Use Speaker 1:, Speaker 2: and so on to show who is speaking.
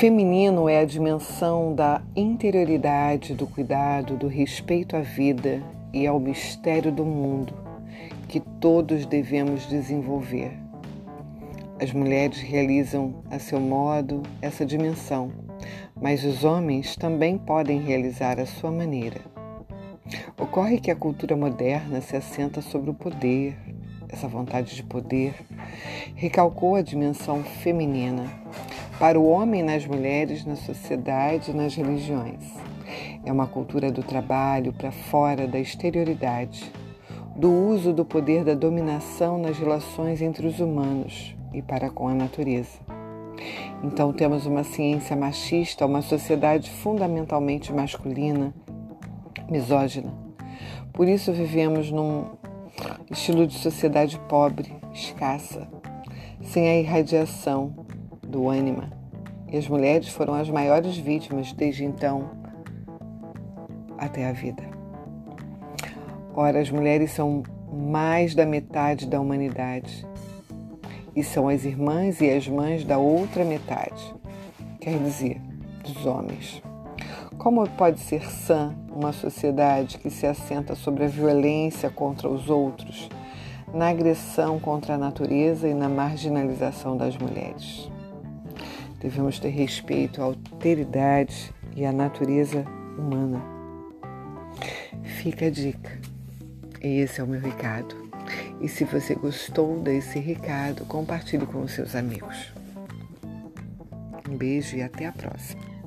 Speaker 1: feminino é a dimensão da interioridade, do cuidado, do respeito à vida e ao mistério do mundo que todos devemos desenvolver. As mulheres realizam a seu modo essa dimensão, mas os homens também podem realizar a sua maneira. Ocorre que a cultura moderna se assenta sobre o poder, essa vontade de poder, recalcou a dimensão feminina para o homem nas mulheres, na sociedade nas religiões. É uma cultura do trabalho para fora da exterioridade, do uso do poder da dominação nas relações entre os humanos e para com a natureza. Então temos uma ciência machista, uma sociedade fundamentalmente masculina, misógina. Por isso vivemos num estilo de sociedade pobre, escassa, sem a irradiação do ânima. E as mulheres foram as maiores vítimas desde então até a vida. Ora, as mulheres são mais da metade da humanidade e são as irmãs e as mães da outra metade, quer dizer, dos homens. Como pode ser sã uma sociedade que se assenta sobre a violência contra os outros, na agressão contra a natureza e na marginalização das mulheres? Devemos ter respeito à alteridade e à natureza humana. Fica a dica. E esse é o meu recado. E se você gostou desse recado, compartilhe com os seus amigos. Um beijo e até a próxima.